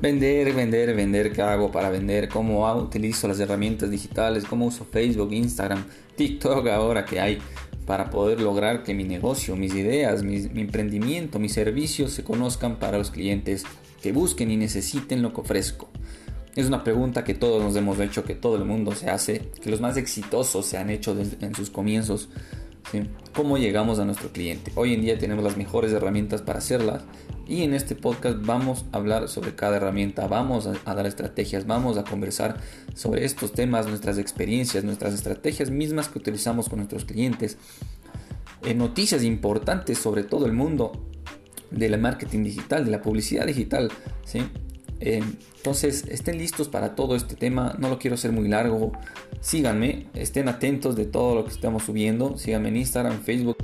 Vender, vender, vender, ¿qué hago para vender? ¿Cómo utilizo las herramientas digitales? ¿Cómo uso Facebook, Instagram, TikTok ahora que hay para poder lograr que mi negocio, mis ideas, mi, mi emprendimiento, mis servicios se conozcan para los clientes que busquen y necesiten lo que ofrezco? Es una pregunta que todos nos hemos hecho, que todo el mundo se hace, que los más exitosos se han hecho en sus comienzos. ¿Cómo llegamos a nuestro cliente? Hoy en día tenemos las mejores herramientas para hacerlas y en este podcast vamos a hablar sobre cada herramienta, vamos a, dar estrategias, vamos a conversar sobre estos temas, nuestras experiencias, nuestras estrategias mismas que utilizamos con nuestros clientes, eh, noticias importantes sobre todo el mundo del marketing digital, de la publicidad digital. ¿sí? Entonces, estén listos para todo este tema. No lo quiero hacer muy largo. Síganme, estén atentos de todo lo que estamos subiendo. Síganme en Instagram, Facebook.